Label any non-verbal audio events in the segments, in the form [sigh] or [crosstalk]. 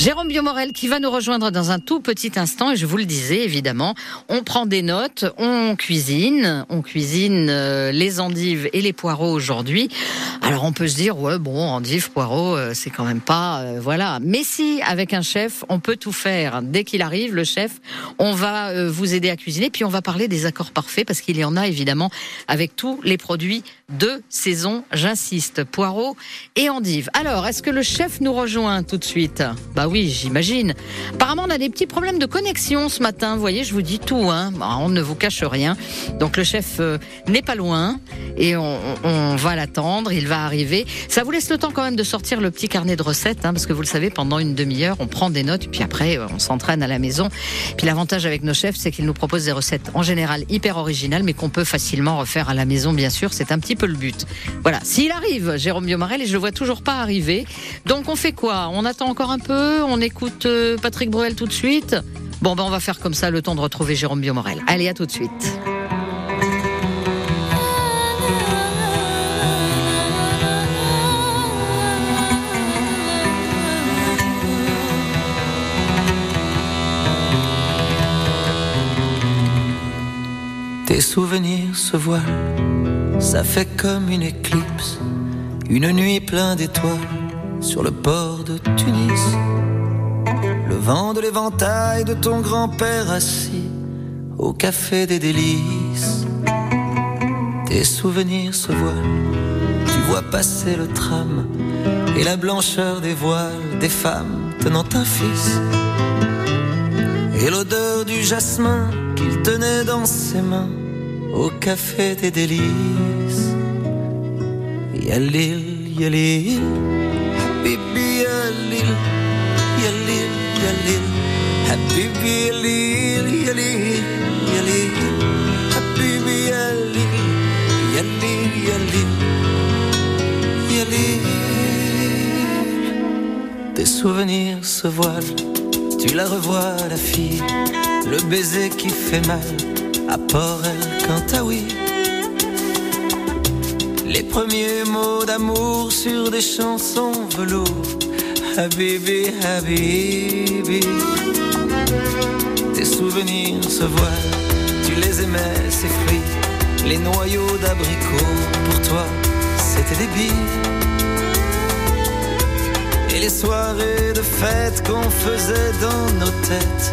Jérôme Biomorel qui va nous rejoindre dans un tout petit instant et je vous le disais évidemment, on prend des notes, on cuisine, on cuisine euh, les endives et les poireaux aujourd'hui. Alors on peut se dire ouais bon endives, poireaux, euh, c'est quand même pas euh, voilà. Mais si avec un chef, on peut tout faire. Dès qu'il arrive, le chef, on va vous aider à cuisiner puis on va parler des accords parfaits parce qu'il y en a évidemment avec tous les produits de saison, j'insiste, poireaux et endives. Alors, est-ce que le chef nous rejoint tout de suite? Bah oui, j'imagine. Apparemment, on a des petits problèmes de connexion ce matin. Vous voyez, je vous dis tout. Hein. Bah, on ne vous cache rien. Donc le chef euh, n'est pas loin et on, va l'attendre. Il va arriver. Ça vous laisse le temps quand même de sortir le petit carnet de recettes, hein, parce que vous le savez, pendant une demi-heure, on prend des notes, puis après, euh, on s'entraîne à la maison. Puis l'avantage avec nos chefs, c'est qu'ils nous proposent des recettes en général hyper originales, mais qu'on peut facilement refaire à la maison, bien sûr. C'est un petit peu le but. Voilà. S'il arrive, Jérôme Biomarel, et je le vois toujours pas arriver. Donc on fait quoi? On attend encore un peu? On écoute euh, Patrick Bruel tout de suite Bon, ben on va faire comme ça le temps de retrouver Jérôme Biomorel. Allez, à tout de suite. Tes souvenirs se voilent, ça fait comme une éclipse, une nuit pleine d'étoiles sur le port de Tunis. Le vent de l'éventail de ton grand-père assis au café des délices. Tes souvenirs se voilent, tu vois passer le tram et la blancheur des voiles des femmes tenant un fils. Et l'odeur du jasmin qu'il tenait dans ses mains au café des délices. Yalil, yalil, yalil, yalil. Tes souvenirs se voilent, tu la revois la fille, le baiser qui fait mal à Port El oui Les premiers mots d'amour sur des chansons velours. Habibi, Habibi. Tes souvenirs se voient. tu les aimais, ces fruits, les noyaux d'abricots. Pour toi, c'était des billes. Et les soirées de fête qu'on faisait dans nos têtes,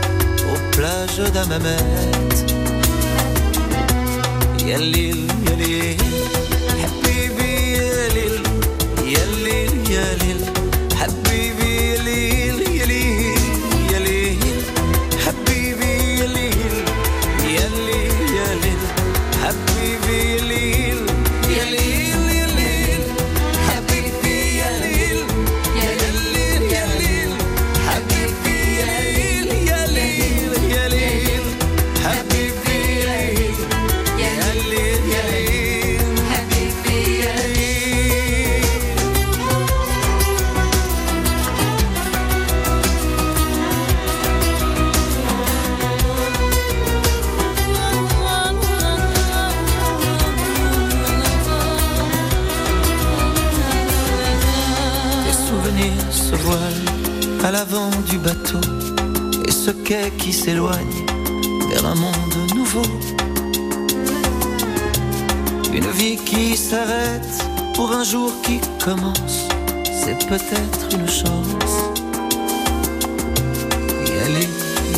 aux plages d'Amamet. Yalil, Yalil, Habibi, Yalil, Yalil, Yalil. Qui s'éloigne vers un monde nouveau. Une vie qui s'arrête pour un jour qui commence, c'est peut-être une chance. Y aller,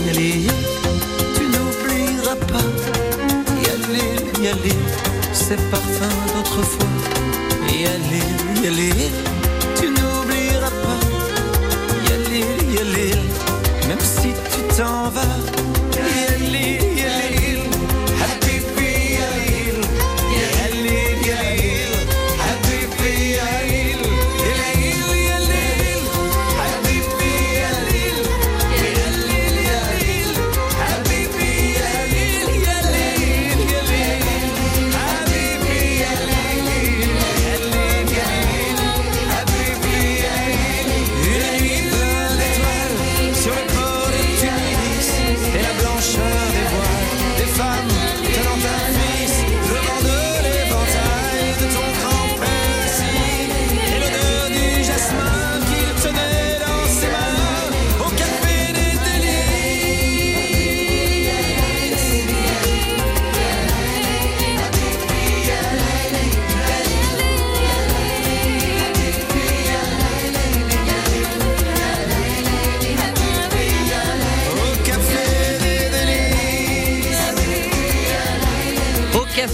y aller, tu n'oublieras pas. Y aller, y aller, ces parfums d'autrefois. Y aller, y aller, tu n'oublieras pas même si tu t'en vas.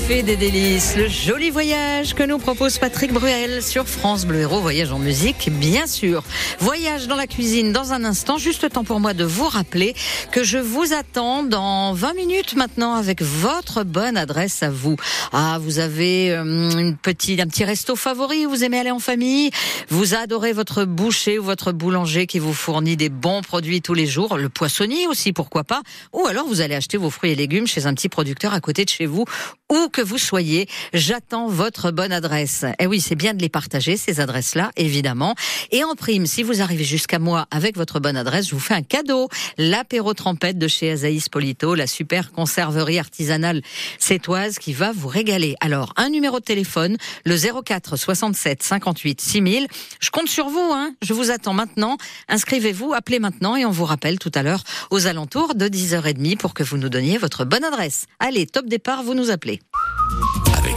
Fait des délices. Le joli voyage que nous propose Patrick Bruel sur France Bleu Héros. Voyage en musique, bien sûr. Voyage dans la cuisine dans un instant. Juste temps pour moi de vous rappeler que je vous attends dans 20 minutes maintenant avec votre bonne adresse à vous. Ah, vous avez euh, une petite, un petit resto favori, vous aimez aller en famille, vous adorez votre boucher ou votre boulanger qui vous fournit des bons produits tous les jours, le poissonnier aussi, pourquoi pas, ou alors vous allez acheter vos fruits et légumes chez un petit producteur à côté de chez vous où que vous soyez, j'attends votre bonne adresse. Eh oui, c'est bien de les partager, ces adresses-là, évidemment. Et en prime, si vous arrivez jusqu'à moi avec votre bonne adresse, je vous fais un cadeau. L'apéro trempette de chez Azaïs Polito, la super conserverie artisanale sétoise qui va vous régaler. Alors, un numéro de téléphone, le 04 67 58 6000. Je compte sur vous, hein. Je vous attends maintenant. Inscrivez-vous, appelez maintenant et on vous rappelle tout à l'heure aux alentours de 10h30 pour que vous nous donniez votre bonne adresse. Allez, top départ, vous nous appelez.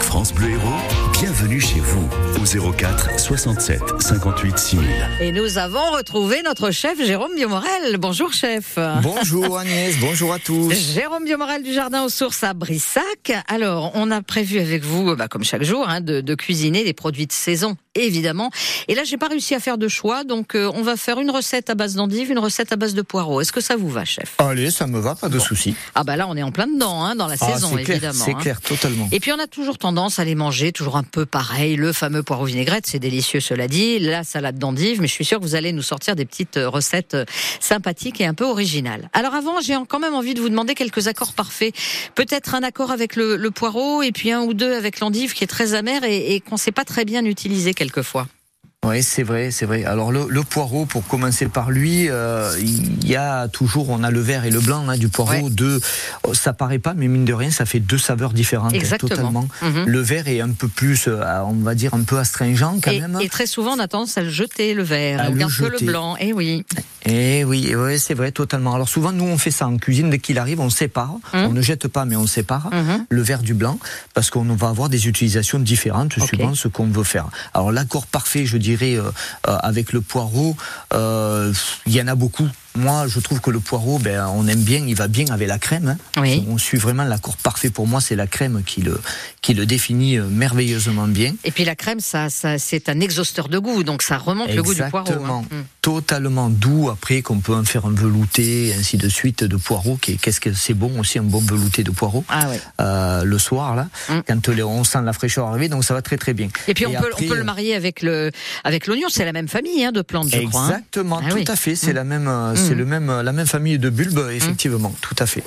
France Bleu Héros, bienvenue chez vous au 04 67 58 6000. Et nous avons retrouvé notre chef Jérôme Biomorel. Bonjour chef. Bonjour Agnès, [laughs] bonjour à tous. Jérôme Biomorel du Jardin aux Sources à Brissac. Alors, on a prévu avec vous, bah, comme chaque jour, hein, de, cuisiner des produits de saison, évidemment. Et là, j'ai pas réussi à faire de choix, donc euh, on va faire une recette à base d'endive, une recette à base de poireaux. Est-ce que ça vous va, chef? Allez, ça me va, pas de souci. Ah bah là, on est en plein dedans, hein, dans la ah, saison, évidemment. C'est hein. clair, totalement. Et puis on a toujours tendance à les manger toujours un peu pareil. Le fameux poireau vinaigrette, c'est délicieux, cela dit. La salade d'endive, mais je suis sûr que vous allez nous sortir des petites euh, recettes euh, sympathiques et un peu originales. Alors avant, j'ai quand même envie de vous demander quelques accords parfaits. Peut-être un accord avec le, poireau et puis un ou deux avec l'endive qui est très amer et, et qu'on ne sait pas très bien utiliser quelquefois. Oui, c'est vrai, c'est vrai. Alors le, le, poireau, pour commencer par lui, euh, il y a toujours, on a le vert et le blanc hein, du poireau. Deux, oh, ça paraît pas, mais mine de rien, ça fait deux saveurs différentes. Exactement. Totalement. Mhm. Le vert est un peu plus, euh, on va dire, un peu astringent quand même. Et très souvent, on a tendance à le jeter le vert, à on garde le blanc. Et eh oui. Et eh oui, oui c'est vrai, totalement. Alors souvent, nous, on fait ça en cuisine. Dès qu'il arrive, on sépare. Mhm. On ne jette pas, mais on sépare mhm. le vert du blanc parce qu'on va avoir des utilisations différentes suivant ce qu'on veut faire. Alors l'accord parfait, je euh, euh, avec le poireau, euh, il y en a beaucoup moi, je trouve que le poireau, ben, on aime bien, il va bien avec la crème. Hein. On suit vraiment l'accord parfait pour moi, c'est la crème qui le, qui le définit euh, merveilleusement bien. Et puis la crème, ça, ça c'est un exhausteur de goût, donc ça remonte le goût du poireau. Hein. Mm. Totalement doux, après qu'on peut en faire un velouté, ainsi de suite, de poireau. Qu'est-ce que c'est bon aussi, un bon velouté de poireau. Ah euh, le soir, là, mm. quand on sent la fraîcheur arriver, donc ça va très très bien. Et puis on, peut, on peut le marier avec le avec l'oignon, c'est la même famille hein, de plantes, je crois. Exactement, ah tout à fait, c'est mm. la même, euh, c'est le même, la même famille de bulbes, effectivement, tout à fait.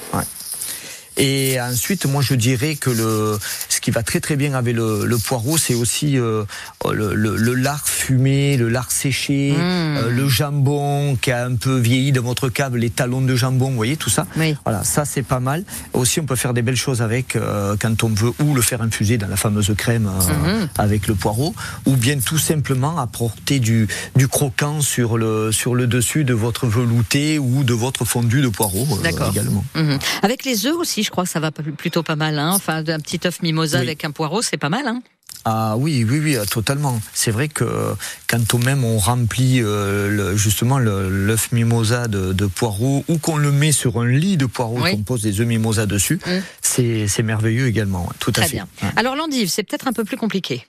Et ensuite, moi, je dirais que le, ce qui va très très bien avec le, le poireau, c'est aussi euh, le, le, le, lard fumé, le lard séché, mmh. euh, le jambon qui a un peu vieilli dans votre câble, les talons de jambon, vous voyez tout ça. Oui. Voilà, ça c'est pas mal. Aussi, on peut faire des belles choses avec euh, quand on veut ou le faire infuser dans la fameuse crème mmh. avec le poireau, ou bien tout simplement apporter du, du croquant sur le sur le dessus de votre velouté ou de votre fondu de poireau également. Mmh. Avec les œufs aussi je crois que ça va plutôt pas mal. Hein. Enfin, un petit œuf mimosa avec un poireau, c'est pas mal. Hein. Ah oui, oui, oui, totalement. C'est vrai que quand on même on remplit euh, justement l'œuf mimosa de, de poireau ou qu'on le met sur un lit de poireau, qu'on pose des œufs mimosa dessus, mmh. c'est merveilleux également. Tout à fait. Bien. Alors l'endive, c'est peut-être un peu plus compliqué.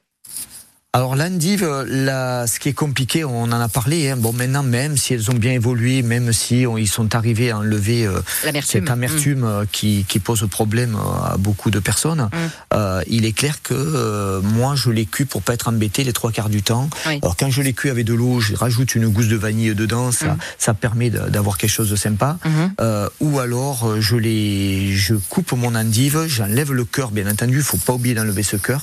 Alors l'endive, là, ce qui est compliqué, on en a parlé. Hein. Bon, maintenant, même si elles ont bien évolué, même si ils sont arrivés à enlever euh, cette amertume mm. euh, qui, qui, pose problème euh, à beaucoup de personnes, mm. il est clair que moi, je l'ai cuit pour pas être embêté les trois quarts du temps. Alors quand je l'ai cuit avec de l'eau, je rajoute une gousse de vanille dedans, ça, mm. ça permet d'avoir quelque chose de sympa. Mm-hmm. ou alors, je les, je coupe mon endive, j'enlève le cœur, bien entendu. Il faut pas oublier d'enlever ce cœur,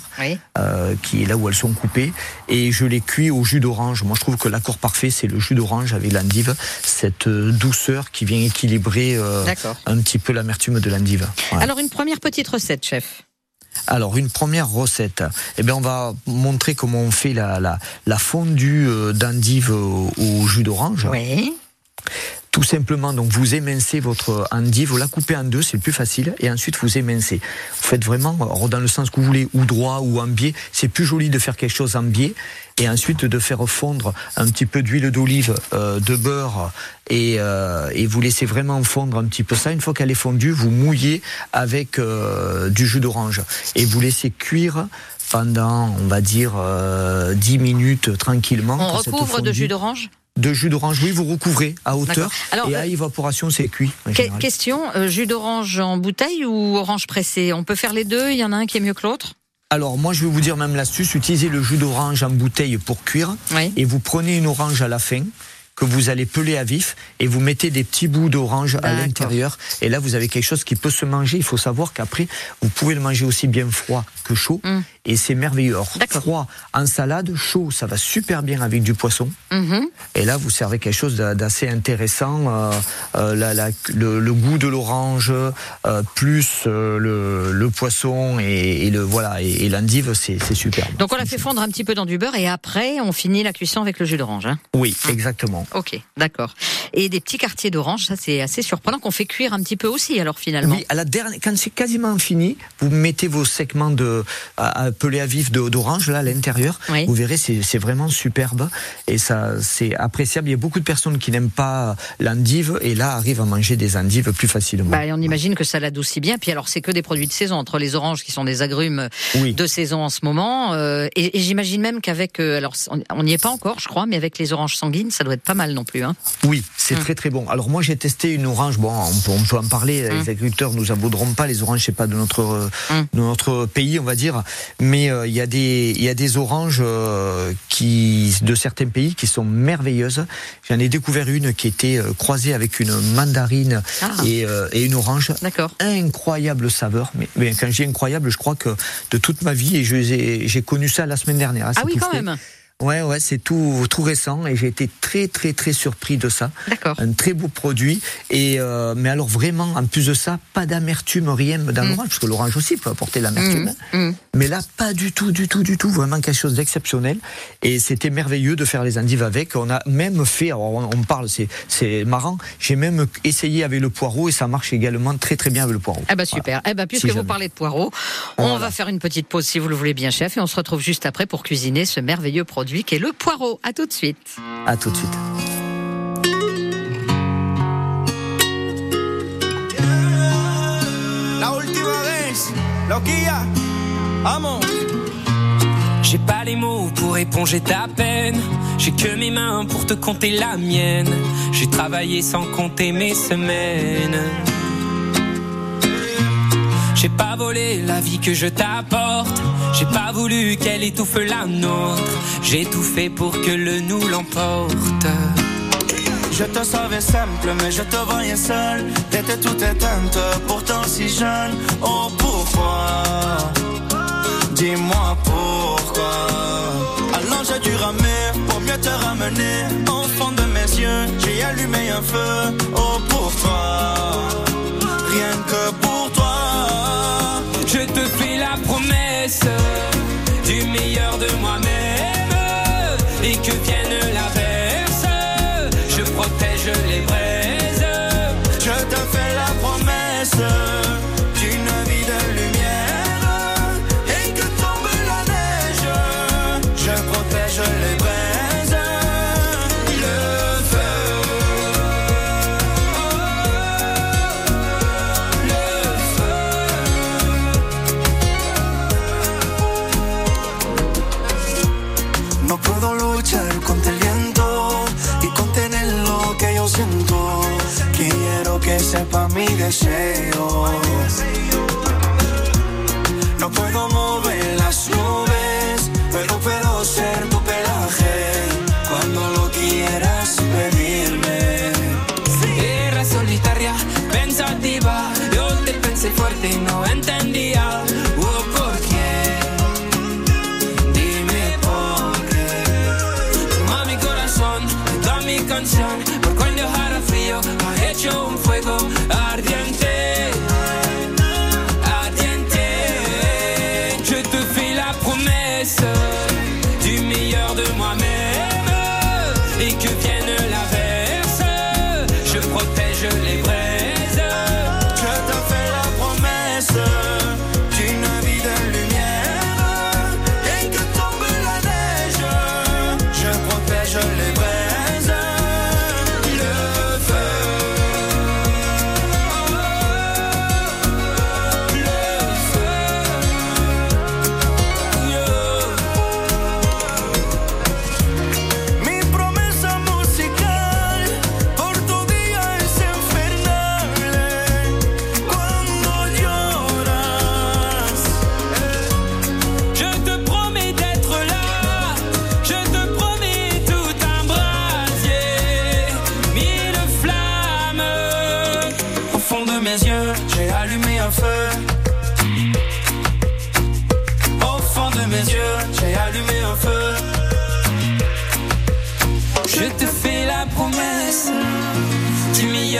qui est là où elles sont coupées et je les cuis au jus d'orange. Moi, je trouve que l'accord parfait, c'est le jus d'orange avec l'endive, cette euh, douceur qui vient équilibrer euh, un petit peu l'amertume de l'endive. Alors, une première petite recette, chef. Alors une première recette, eh bien on va montrer comment on fait la, la, fondue euh, d'endive au, jus d'orange. Oui. Tout simplement, donc vous émincez votre endive, vous la coupez en deux, c'est le plus facile, et ensuite vous émincez. Vous faites vraiment, dans le sens que vous voulez, ou droit ou en biais. C'est plus joli de faire quelque chose en biais, et ensuite de faire fondre un petit peu d'huile d'olive, euh, de beurre, et, euh, et, vous laissez vraiment fondre un petit peu ça. Une fois qu'elle est fondue, vous mouillez avec euh, du jus d'orange, et vous laissez cuire pendant, on va dire, 10 minutes tranquillement. On recouvre de jus d'orange? De jus d'orange, oui, vous recouvrez à hauteur. Et à euh, évaporation, c'est cuit. question, euh, jus d'orange en bouteille ou orange pressé? On peut faire les deux, il y en a un qui est mieux que l'autre? Alors moi je vais vous dire même l'astuce, utilisez le jus d'orange en bouteille pour cuire et vous prenez une orange à la fin que vous allez peler à vif et vous mettez des petits bouts d'orange à l'intérieur. Et là vous avez quelque chose qui peut se manger. Il faut savoir qu'après vous pouvez le manger aussi bien froid que chaud. Hum et c'est merveilleux. froid en salade, chaud, ça va super bien avec du poisson. Mhm. Et là, vous servez quelque chose d'assez intéressant. Euh, euh, le, goût de l'orange, euh, plus le, poisson et, le voilà et, l'endive, c'est super. Donc on la fait fondre un petit peu dans du beurre et après on finit la cuisson avec le jus d'orange. Hein. oui, exactement. Ok, d'accord. Et des petits quartiers d'orange, ça c'est assez surprenant qu'on fait cuire un petit peu aussi alors finalement. Oui, à la dernière, quand c'est quasiment fini, vous mettez vos segments de pelé à vif d'orange là à l'intérieur. Vous verrez, c'est vraiment superbe et ça c'est appréciable. Il y a beaucoup de personnes qui n'aiment pas l'endive et là arrivent à manger des endives plus facilement. Bah, on imagine que ça l'adoucit bien. Puis alors c'est que des produits de saison entre les oranges qui sont des agrumes de saison en ce moment euh, et, j'imagine même qu'avec euh, alors on n'y est pas encore, je crois, mais avec les oranges sanguines, ça doit être pas mal non plus. Hein. Oui, c'est hum. très très bon. Alors moi j'ai testé une orange. Bon, on peut, en parler. Les hum. agriculteurs nous abouderont pas. Les oranges, c'est pas de notre hum. de notre pays, on va dire mais euh, il y a des y a des oranges euh, qui de certains pays qui sont merveilleuses. J'en ai découvert une qui était euh, croisée avec une mandarine ah. et, et, une orange. D'accord. Incroyable saveur. Mais, mais quand j'ai incroyable, je crois que de toute ma vie et j'ai connu ça la semaine dernière. Hein, ah oui, quand même. Ouais, ouais, c'est tout, tout récent et j'ai été très, très, très surpris de ça. D'accord. Un très beau produit. Et euh, mais alors vraiment, en plus de ça, pas d'amertume, rien dans mm. l'orange, parce que l'orange aussi peut apporter l'amertume. Mm. Mm. Mais là, pas du tout, du tout, du tout. Vraiment quelque chose d'exceptionnel. Et c'était merveilleux de faire les endives avec. On a même fait, alors on, parle, c'est, c'est marrant. J'ai même essayé avec le poireau et ça marche également très, très bien avec le poireau. Eh ben super. Eh ben puisque vous parlez de poireau, on va faire une petite pause si vous le voulez bien, chef, et on se retrouve juste après pour cuisiner ce merveilleux produit qui est le poireau. À tout de suite. À tout de suite. La última vez, loquilla, vamos. J'ai pas les mots pour éponger ta peine. J'ai que mes mains pour te compter la mienne. J'ai travaillé sans compter mes semaines. J'ai pas volé la vie que je t'apporte. J'ai pas voulu qu'elle étouffe la nôtre. J'ai tout fait pour que le nous l'emporte. Je te savais simple, mais je te voyais seul. T'étais tout éteinte, pourtant si jeune. Oh pourquoi? Dis-moi pourquoi. J'ai dû ramer pour mieux te ramener. Fond de mes yeux, j'ai allumé un feu. Oh pourquoi? Rien que pour du meilleur de moi-même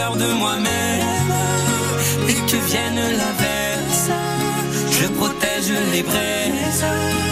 de moi-même. Et que vienne l'averse, je protège les braises.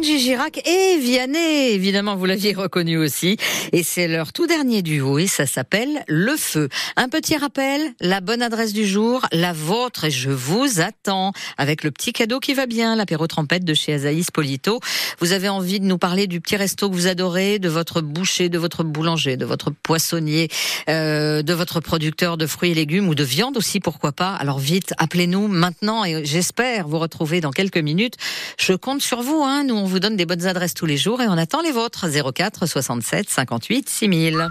Kenji et Vianney, évidemment, vous l'aviez reconnu aussi. Et c'est leur tout dernier duo et ça s'appelle Le Feu. Un petit rappel, la bonne adresse du jour, la vôtre et je vous attends avec le petit cadeau qui va bien, l'apéro trempette de chez Azaïs Polito. Vous avez envie de nous parler du petit resto que vous adorez, de votre boucher, de votre boulanger, de votre poissonnier, euh, de votre producteur de fruits et légumes ou de viande aussi, pourquoi pas. Alors vite, appelez-nous maintenant et j'espère vous retrouver dans quelques minutes. Je compte sur vous, hein. Nous, on vous donne des bonnes adresses tous les jours et on attend les vôtres. 04 67 58 6000.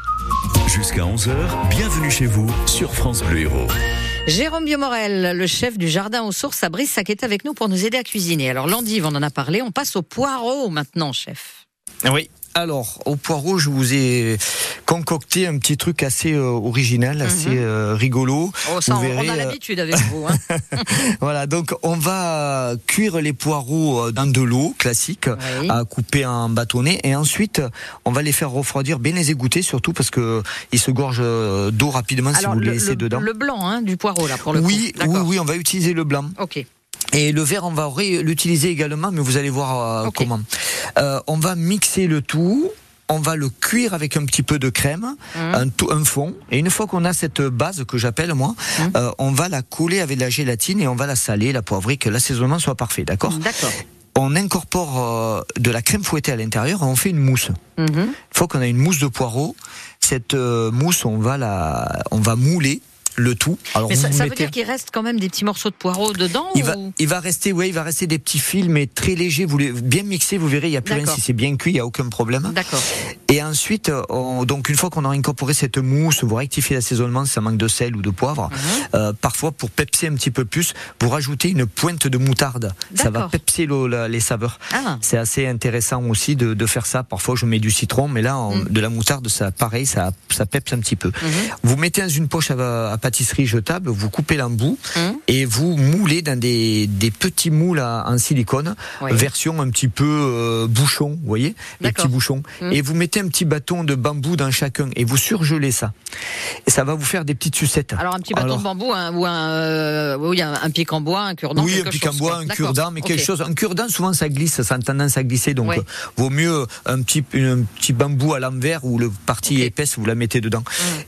Jusqu'à 11h, bienvenue chez vous sur France Bleu Héros. Jérôme Biomorel, le chef du jardin aux sources à Brissac, est avec nous pour nous aider à cuisiner. Alors l'endive, on en a parlé. On passe au poireau maintenant, chef. Oui, alors, au poireau, je vous ai concocté un petit truc assez euh, original, assez euh, rigolo. Oh, ça, Vous on- on verrez, a euh, l'habitude avec vous. Hein. [laughs] voilà, donc on va cuire les poireaux dans de l'eau classique, Oui. à couper en bâtonnet, et ensuite on va les faire refroidir, bien les égoutter surtout parce que ils se gorgent d'eau rapidement si Alors, vous les le, laissez le- dedans. le blanc hein, du poireau, là, pour le oui, coup. oui, oui, on va utiliser le blanc. Ok. Et le vert, on va l'utiliser également, mais vous allez voir euh, comment. Euh, on va mixer le tout. On va le cuire avec un petit peu de crème, Mmh. un, tout, un fond. Et une fois qu'on a cette base que j'appelle moi, Mmh. euh, on va la coller avec de la gélatine et on va la saler, la poivrer, que l'assaisonnement soit parfait, d'accord D'accord. On incorpore euh, de la crème fouettée à l'intérieur et on fait une mousse. Une fois qu'on a une mousse de poireau, cette euh, mousse, on va la, on va mouler le tout. Alors Mais ça, veut dire qu'il reste quand même des petits morceaux de poireau dedans il va, ou... il va rester, ouais, il va rester des petits fils, mais très légers. Vous les bien mixés, vous verrez, il y a plus rien. Si c'est bien cuit, il y a aucun problème. D'accord. Et ensuite, on- donc une fois qu'on a incorporé cette mousse, vous rectifiez l'assaisonnement si ça manque de sel ou de poivre. Mhm. Euh, parfois, pour pepser un petit peu plus, vous rajoutez une pointe de moutarde. Ça va pepser la- les saveurs. Ah. C'est assez intéressant aussi de, de faire ça. Parfois, je mets du citron, mais là, Mm. de la moutarde, ça, pareil, ça, ça pepse un petit peu. Mhm. Vous mettez dans une poche à, à pâtisserie jetable, vous coupez l'embout Mhm. et vous moulez dans des, des petits moules à- en silicone, Oui. version un petit peu euh, bouchon, vous voyez, les petits bouchons. Mhm. Et vous mettez un petit bâton de bambou dans chacun et vous surgelez ça. Et ça va vous faire des petites sucettes. Alors un petit bâton Alors, de bambou un- ou un, euh, oui, un, un pic en bois, un cure-dent, oui, un pic en bois, un cure-dent, mais quelque chose. Un cure-dent, souvent, ça glisse, ça a tendance à glisser. Donc, Ouais. euh, vaut mieux un petit, un petit bambou à l'envers où le partie épaisse, vous la mettez dedans.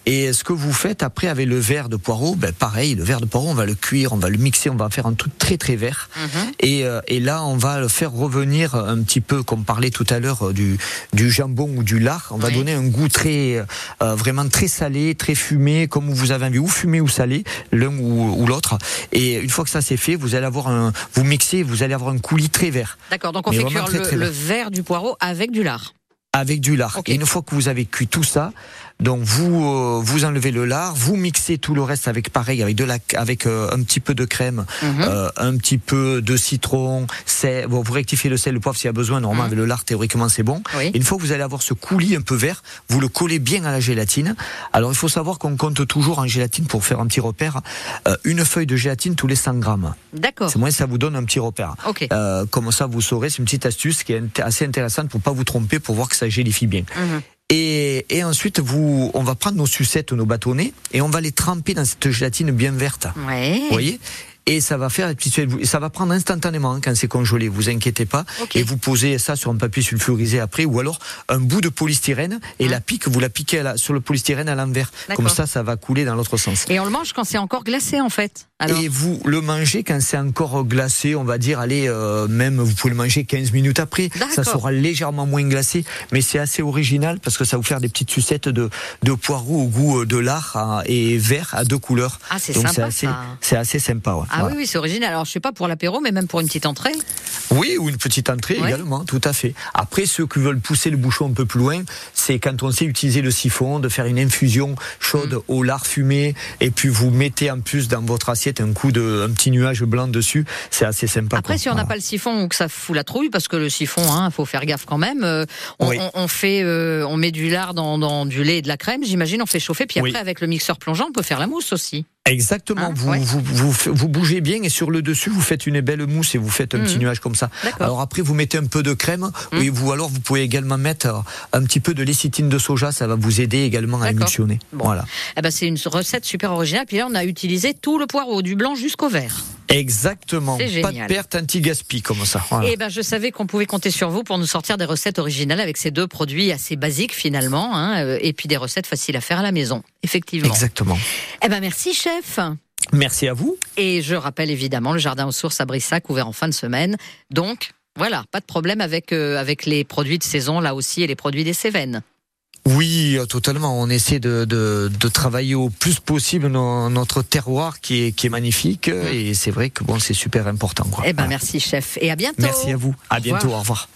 Et ce que vous faites après avec le verre de poireau, ben, pareil, le verre de poireau, on va le cuire, on va le mixer, on va faire un truc très très vert. Mhm. Et, euh, et là, on va le faire revenir un petit peu, comme parlait tout à l'heure, euh, du, du jambon ou du lard. On va Oui. donner un goût très, euh, vraiment très salé, très fumé, comme vous avez envie, ou fumé ou salé, l'un ou, ou l'autre. Et une fois que ça c'est fait, vous allez avoir un, vous mixez, vous allez avoir un coulis très vert D'accord, donc on Mais fait cuire très, le, très le vert. verre du poireau avec du lard. avec du lard. Et une fois que vous avez cuit tout ça, donc vous euh, vous enlevez le lard, vous mixez tout le reste avec pareil avec de la avec euh, un petit peu de crème, Mhm. euh, un petit peu de citron, sel, bon, vous rectifiez le sel, le poivre s'il y a besoin. Normalement Mhm. avec le lard théoriquement c'est bon. Oui. Et une fois que vous allez avoir ce coulis un peu vert, vous le collez bien à la gélatine. Alors il faut savoir qu'on compte toujours en gélatine pour faire un petit repère, euh, une feuille de gélatine tous les 100 grammes. D'accord. C'est moins ça vous donne un petit repère. Ok. Euh, comme ça vous saurez, c'est une petite astuce qui est assez intéressante pour pas vous tromper, pour voir que ça gélifie bien. Mhm. Et, et ensuite, vous, on va prendre nos sucettes, nos bâtonnets, et on va les tremper dans cette gélatine bien verte. Ouais. Vous voyez? Et ça va faire Ça va prendre instantanément hein, quand c'est congelé, vous inquiétez pas. Et vous posez ça sur un papier sulfurisé après, ou alors un bout de polystyrène, et la pique, vous la piquez à la- sur le polystyrène à l'envers. Comme ça, ça va couler dans l'autre sens. Et on le mange quand c'est encore glacé en fait. Alors, Et vous le mangez quand c'est encore glacé, on va dire, allez, euh, même vous pouvez le manger 15 minutes après. Ça sera légèrement moins glacé, mais c'est assez original parce que ça vous faire des petites sucettes de, de poireaux au goût euh, de lard hein, et vert à deux couleurs. Ah, c'est sympa, assez, c'est assez sympa. ouais. Ah Voilà. oui, oui, c'est original. Alors je sais pas pour l'apéro, mais même pour une petite entrée. Oui, ou une petite entrée également, tout à fait. Après, ceux qui veulent pousser le bouchon un peu plus loin, c'est quand on sait utiliser le siphon, de faire une infusion chaude mm. au lard fumé, et puis vous mettez en plus dans votre assiette un coup de, un petit nuage blanc dessus. C'est assez sympa. Après, si on n'a pas le siphon ou que ça fout la trouille, parce que le siphon, il hein, faut faire gaffe quand même. Euh, on, fait, euh, on met du lard dans, du lait et de la crème. J'imagine, on fait chauffer, puis après avec le mixeur plongeant, on peut faire la mousse aussi. Exactement. Hein, vous, vous, vous, bougez bien et sur le dessus, vous faites une belle mousse et vous faites un petit mhm. nuage comme ça. Alors après, vous mettez un peu de crème mhm. vous, alors vous pouvez également mettre un petit peu de lécithine de soja. Ça va vous aider également à émulsionner. Voilà. Eh ben, c'est une recette super originale. Puis là, on a utilisé tout le poireau, du blanc jusqu'au vert. Exactement. Pas de perte anti-gaspi comme ça. Et eh ben, je savais qu'on pouvait compter sur vous pour nous sortir des recettes originales avec ces deux produits assez basiques finalement, hein, euh, et puis des recettes faciles à faire à la maison. Effectivement. Exactement. Eh ben, merci, chef. Merci à vous. Et je rappelle évidemment le jardin aux sources à Brissac ouvert en fin de semaine. Donc, voilà, pas de problème avec, euh, avec les produits de saison là aussi et les produits des Cévennes. Oui, totalement. On essaie de, de, travailler au plus possible notre terroir qui est, qui est magnifique et c'est vrai que bon, c'est super important. Eh ben, merci chef et à bientôt. Merci à vous. À bientôt. Au revoir.